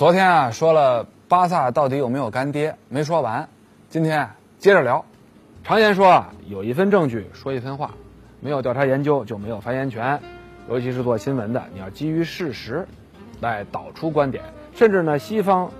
昨天啊，说了巴萨到底有没有干爹，没说完。今天接着聊。常言说啊，有一分证据说一分话，没有调查研究就没有发言权。尤其是做新闻的，你要基于事实来导出观点。甚至呢，西方，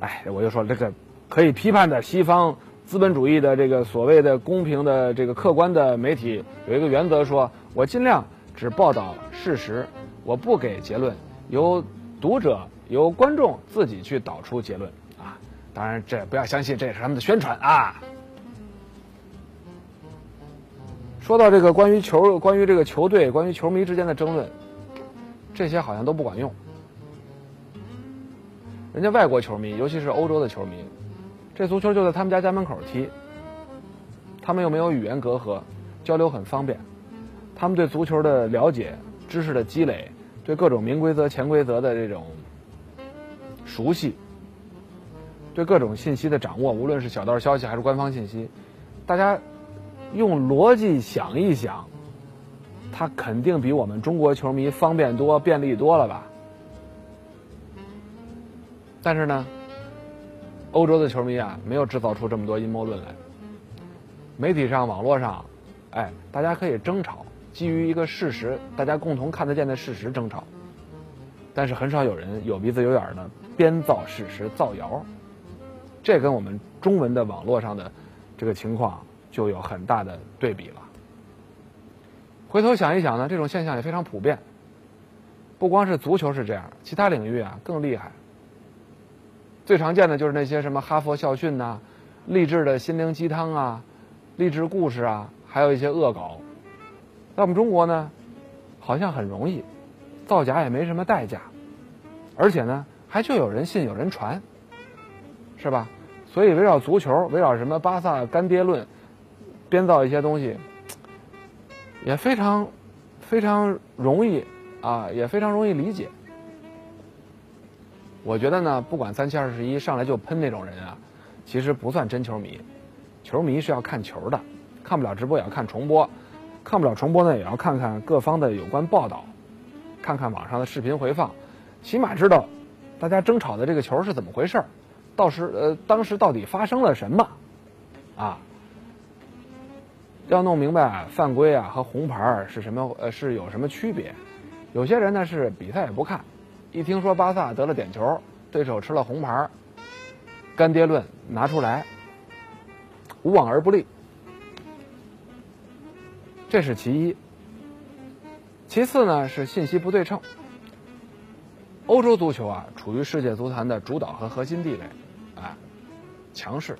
哎，我就说这个可以批判的西方资本主义的这个所谓的公平的这个客观的媒体，有一个原则，说我尽量只报道事实，我不给结论，由读者。由观众自己去导出结论啊！当然，这不要相信，这也是他们的宣传啊。说到这个关于球、关于这个球队、关于球迷之间的争论，这些好像都不管用。人家外国球迷，尤其是欧洲的球迷，这足球就在他们家家门口踢，他们又没有语言隔阂，交流很方便，他们对足球的了解、知识的积累，对各种明规则、潜规则的这种。熟悉，对各种信息的掌握，无论是小道消息还是官方信息，大家用逻辑想一想，他肯定比我们中国球迷方便多、便利多了吧？但是呢，欧洲的球迷啊，没有制造出这么多阴谋论来。媒体上、网络上，哎，大家可以争吵，基于一个事实，大家共同看得见的事实争吵。但是很少有人有鼻子有眼的编造事实、造谣，这跟我们中文的网络上的这个情况就有很大的对比了。回头想一想呢，这种现象也非常普遍。不光是足球是这样，其他领域啊更厉害。最常见的就是那些什么哈佛校训呐、励志的心灵鸡汤啊、励志故事啊，还有一些恶搞。在我们中国呢，好像很容易。造假也没什么代价，而且呢，还就有人信有人传，是吧？所以围绕足球，围绕什么巴萨干爹论，编造一些东西，也非常非常容易啊，也非常容易理解。我觉得呢，不管三七二十一，上来就喷那种人啊，其实不算真球迷。球迷是要看球的，看不了直播也要看重播，看不了重播呢，也要看看各方的有关报道。看看网上的视频回放，起码知道大家争吵的这个球是怎么回事儿，到时呃当时到底发生了什么，啊，要弄明白犯规啊和红牌是什么呃是有什么区别。有些人呢是比赛也不看，一听说巴萨得了点球，对手吃了红牌，干爹论拿出来，无往而不利，这是其一。其次呢是信息不对称。欧洲足球啊，处于世界足坛的主导和核心地位，啊，强势；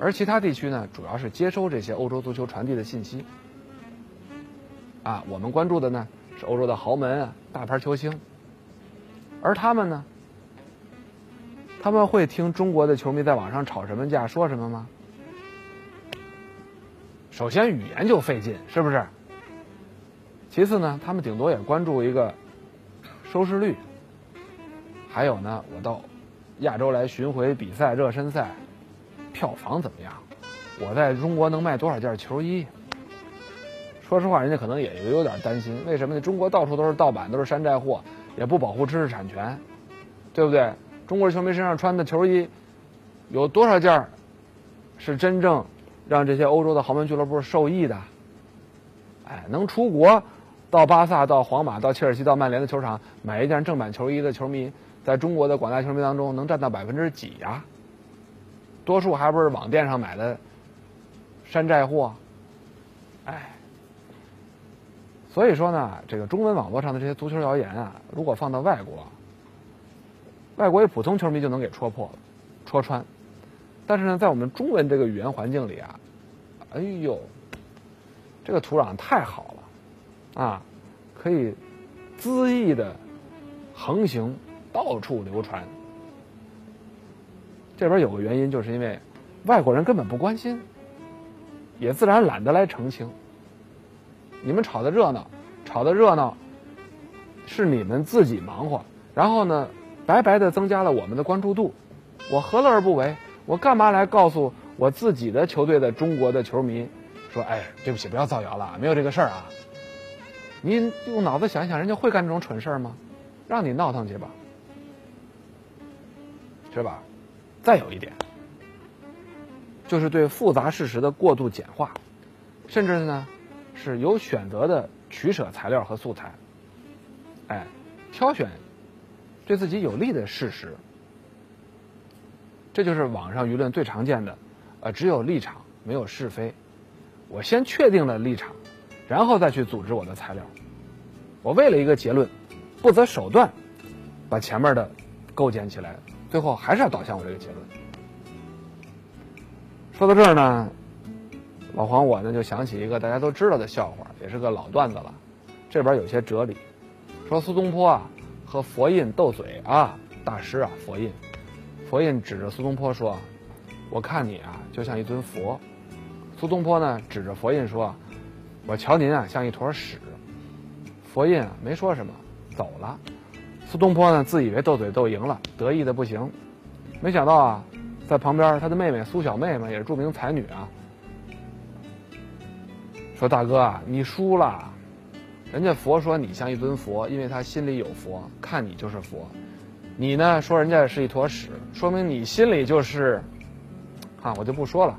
而其他地区呢，主要是接收这些欧洲足球传递的信息。啊，我们关注的呢是欧洲的豪门啊、大牌球星，而他们呢，他们会听中国的球迷在网上吵什么架、说什么吗？首先语言就费劲，是不是？其次呢，他们顶多也关注一个收视率，还有呢，我到亚洲来巡回比赛、热身赛，票房怎么样？我在中国能卖多少件球衣？说实话，人家可能也有点担心。为什么呢？中国到处都是盗版，都是山寨货，也不保护知识产权，对不对？中国球迷身上穿的球衣，有多少件是真正让这些欧洲的豪门俱乐部受益的？哎，能出国。到巴萨、到皇马、到切尔西、到曼联的球场买一件正版球衣的球迷，在中国的广大球迷当中能占到百分之几呀？多数还不是网店上买的山寨货？哎，所以说呢，这个中文网络上的这些足球谣言啊，如果放到外国，外国一普通球迷就能给戳破了、戳穿。但是呢，在我们中文这个语言环境里啊，哎呦，这个土壤太好了。啊，可以恣意的横行，到处流传。这边有个原因，就是因为外国人根本不关心，也自然懒得来澄清。你们吵的热闹，吵的热闹，是你们自己忙活，然后呢，白白的增加了我们的关注度。我何乐而不为？我干嘛来告诉我自己的球队的中国的球迷，说，哎，对不起，不要造谣了，没有这个事儿啊。你用脑子想想，人家会干这种蠢事儿吗？让你闹腾去吧，是吧？再有一点，就是对复杂事实的过度简化，甚至呢是有选择的取舍材料和素材，哎，挑选对自己有利的事实，这就是网上舆论最常见的，呃，只有立场没有是非。我先确定了立场，然后再去组织我的材料。我为了一个结论，不择手段，把前面的构建起来。最后还是要导向我这个结论。说到这儿呢，老黄我呢就想起一个大家都知道的笑话，也是个老段子了。这边有些哲理，说苏东坡啊和佛印斗嘴啊，大师啊佛印，佛印指着苏东坡说：“我看你啊就像一尊佛。”苏东坡呢指着佛印说：“我瞧您啊像一坨屎。”佛印啊没说什么，走了。苏东坡呢，自以为斗嘴斗赢了，得意的不行。没想到啊，在旁边他的妹妹苏小妹嘛，也是著名才女啊，说：“大哥啊，你输了。人家佛说你像一尊佛，因为他心里有佛，看你就是佛。你呢，说人家是一坨屎，说明你心里就是……啊，我就不说了。”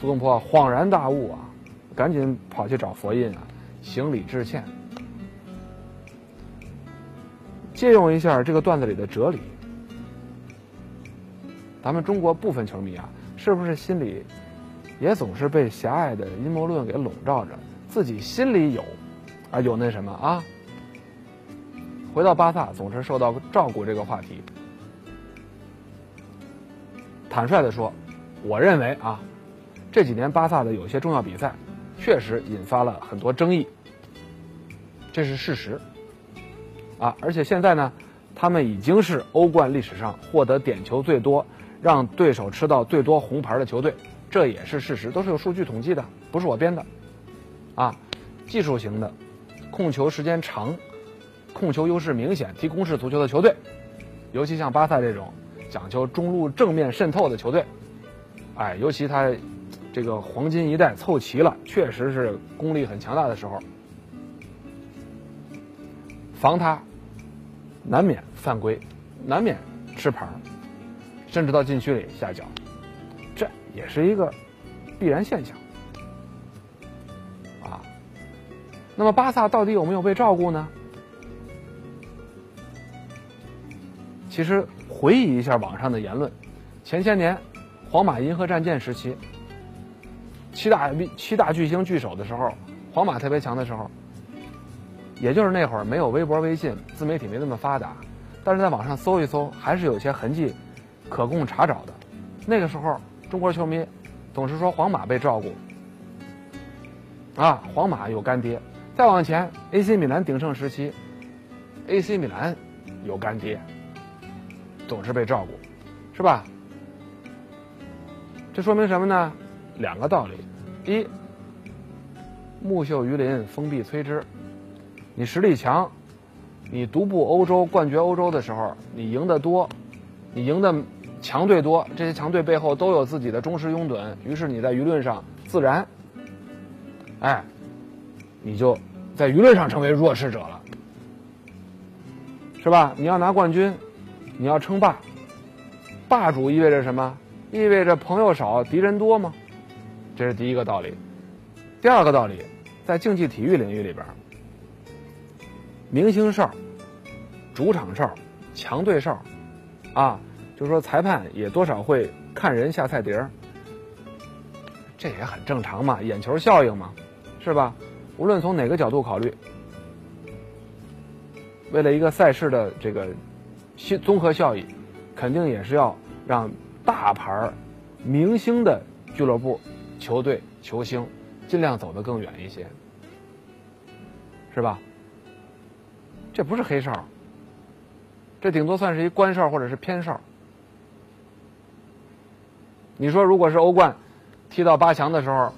苏东坡恍然大悟啊，赶紧跑去找佛印啊，行礼致歉。借用一下这个段子里的哲理，咱们中国部分球迷啊，是不是心里也总是被狭隘的阴谋论给笼罩着？自己心里有啊，有那什么啊？回到巴萨，总是受到照顾这个话题。坦率的说，我认为啊，这几年巴萨的有些重要比赛，确实引发了很多争议，这是事实。啊！而且现在呢，他们已经是欧冠历史上获得点球最多、让对手吃到最多红牌的球队，这也是事实，都是有数据统计的，不是我编的。啊，技术型的、控球时间长、控球优势明显、踢攻势足球的球队，尤其像巴萨这种讲究中路正面渗透的球队，哎，尤其他这个黄金一代凑齐了，确实是功力很强大的时候。防他，难免犯规，难免吃牌，甚至到禁区里下脚，这也是一个必然现象。啊，那么巴萨到底有没有被照顾呢？其实回忆一下网上的言论，前些年皇马银河战舰时期，七大七大巨星聚首的时候，皇马特别强的时候。也就是那会儿没有微博、微信，自媒体没那么发达，但是在网上搜一搜，还是有些痕迹可供查找的。那个时候，中国球迷总是说皇马被照顾，啊，皇马有干爹。再往前，AC 米兰鼎盛时期，AC 米兰有干爹，总是被照顾，是吧？这说明什么呢？两个道理：一，木秀于林，风必摧之。你实力强，你独步欧洲、冠绝欧洲的时候，你赢得多，你赢的强队多，这些强队背后都有自己的忠实拥趸，于是你在舆论上自然，哎，你就在舆论上成为弱势者了，是吧？你要拿冠军，你要称霸，霸主意味着什么？意味着朋友少，敌人多吗？这是第一个道理。第二个道理，在竞技体育领域里边。明星哨、主场哨、强队哨，啊，就是说裁判也多少会看人下菜碟儿，这也很正常嘛，眼球效应嘛，是吧？无论从哪个角度考虑，为了一个赛事的这个综综合效益，肯定也是要让大牌、明星的俱乐部、球队、球星尽量走得更远一些，是吧？这不是黑哨，这顶多算是一官哨或者是偏哨。你说，如果是欧冠踢到八强的时候，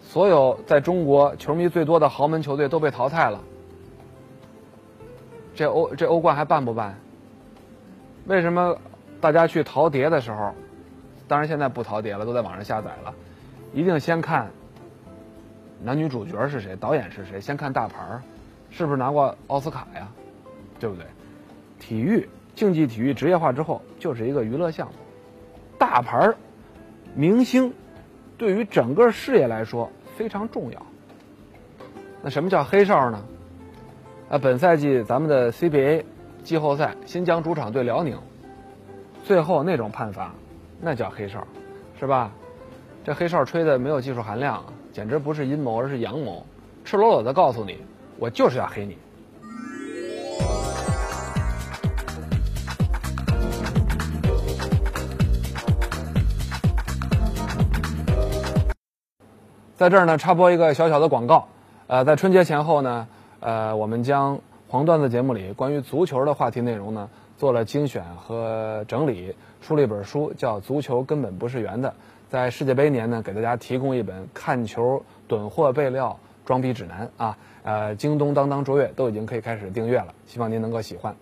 所有在中国球迷最多的豪门球队都被淘汰了，这欧这欧冠还办不办？为什么大家去淘碟的时候，当然现在不淘碟了，都在网上下载了，一定先看男女主角是谁，导演是谁，先看大牌儿，是不是拿过奥斯卡呀？对不对？体育竞技体育职业化之后，就是一个娱乐项目。大牌儿、明星，对于整个事业来说非常重要。那什么叫黑哨呢？啊，本赛季咱们的 CBA 季后赛，新疆主场对辽宁，最后那种判罚，那叫黑哨，是吧？这黑哨吹的没有技术含量，简直不是阴谋，而是阳谋，赤裸裸的告诉你，我就是要黑你。在这儿呢，插播一个小小的广告。呃，在春节前后呢，呃，我们将黄段子节目里关于足球的话题内容呢做了精选和整理，出了一本书，叫《足球根本不是圆的》。在世界杯年呢，给大家提供一本看球囤货备料装逼指南啊。呃，京东、当当、卓越都已经可以开始订阅了，希望您能够喜欢。